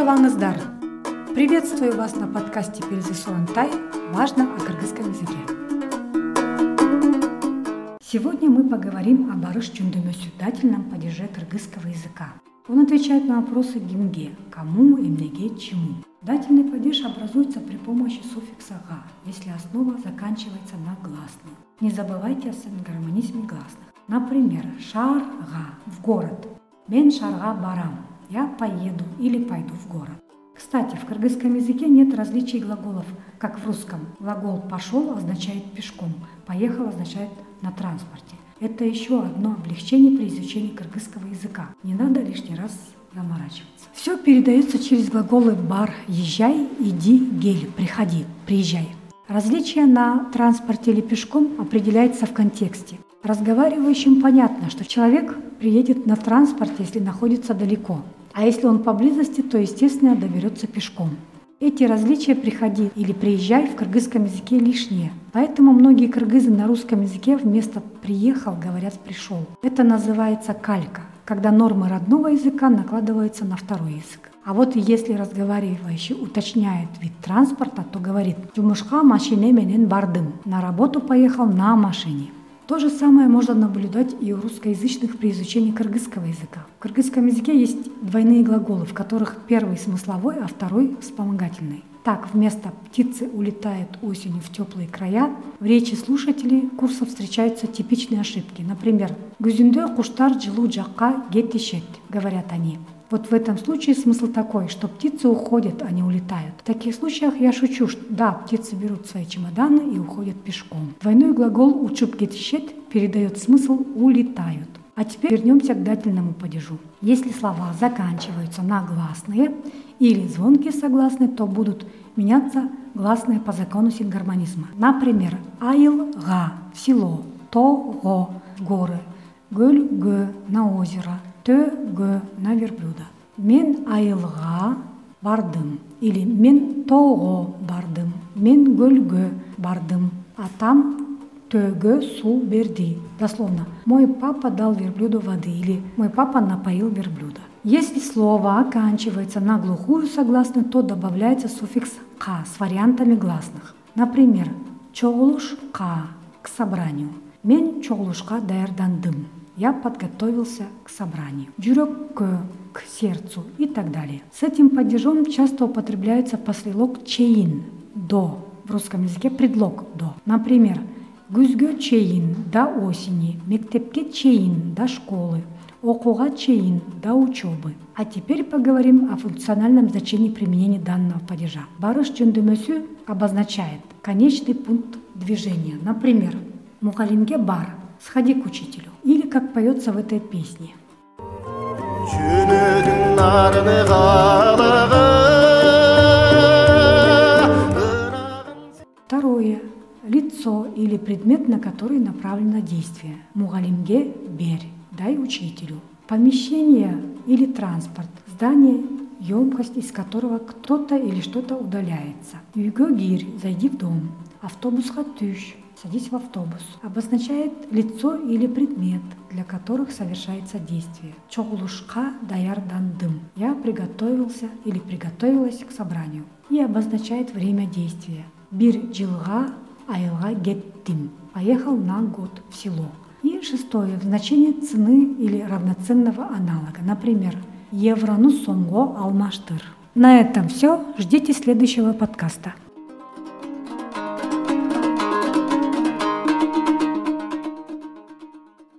Саламатсыздар! Приветствую вас на подкасте Перезы Тай «Важно о кыргызском языке». Сегодня мы поговорим о барыш чундумёсю дательном падеже кыргызского языка. Он отвечает на вопросы гимге – кому, имнеге, чему. Дательный падеж образуется при помощи суффикса «га», если основа заканчивается на гласную. Не забывайте о гармонизме гласных. Например, шар-га – в город. Мен шарга барам – я поеду или пойду в город. Кстати, в кыргызском языке нет различий глаголов, как в русском. Глагол «пошел» означает «пешком», «поехал» означает «на транспорте». Это еще одно облегчение при изучении кыргызского языка. Не надо лишний раз заморачиваться. Все передается через глаголы «бар» – «езжай», «иди», «гель» – «приходи», «приезжай». Различие на транспорте или пешком определяется в контексте. Разговаривающим понятно, что человек приедет на транспорте, если находится далеко. А если он поблизости, то, естественно, доберется пешком. Эти различия «приходи» или «приезжай» в кыргызском языке лишние. Поэтому многие кыргызы на русском языке вместо «приехал» говорят «пришел». Это называется калька, когда нормы родного языка накладываются на второй язык. А вот если разговаривающий уточняет вид транспорта, то говорит «Жумушка машине менен бардым» – «на работу поехал на машине». То же самое можно наблюдать и у русскоязычных при изучении кыргызского языка. В кыргызском языке есть двойные глаголы, в которых первый смысловой, а второй вспомогательный. Так, вместо «птицы улетают осенью в теплые края» в речи слушателей курса встречаются типичные ошибки. Например, «Гүзүндө куштар жылуу жакка кетишет», говорят они. Вот в этом случае смысл такой, что птицы уходят, а не улетают. В таких случаях я шучу, что да, птицы берут свои чемоданы и уходят пешком. Двойной глагол «учуп гетишет» передает смысл «улетают». А теперь вернемся к дательному падежу. Если слова заканчиваются на гласные или звонкие согласные, то будут меняться гласные по закону сингармонизма. Например, айыл-га – село, то-го – горы, гөль-гө – на озеро – төгө на верблюда. Мен айылға бардым или мен тоого бардым, мен гөлгө бардым. Атам төгө су берди. Дословно, мой папа дал верблюду воды или мой папа напоил верблюда. Если слово оканчивается на глухую согласную, то добавляется суффикс «ка» с вариантами гласных. Например, «чоғлушқа» к собранию. Мен чоғлушқа даярдандым я подготовился к собранию. Джурек к сердцу и так далее. С этим падежом часто употребляется послелог чейн – до. В русском языке предлог до. Например, күзгө чейин до осени, мектепке чейин до школы, окуга чейин до учебы. А теперь поговорим о функциональном значении применения данного падежа. Барыш чөндүмөсү обозначает конечный пункт движения. Например, мухалимге бар – сходи к учителю. Или как поется в этой песне. Второе. Лицо или предмет, на который направлено действие. Мугалимге берь, дай учителю. Помещение или транспорт. Здание, емкость, из которого кто-то или что-то удаляется. Юго гир, зайди в дом. Автобус хатыш, садись в автобус, обозначает лицо или предмет, для которых совершается действие. Чоглушка даяр дандым. Я приготовился или приготовилась к собранию. И обозначает время действия. Бир джилга айылга геттим. Поехал на год в село. И шестое, в значении цены или равноценного аналога. Например, еврону сомго алмаштыр. На этом все. Ждите следующего подкаста.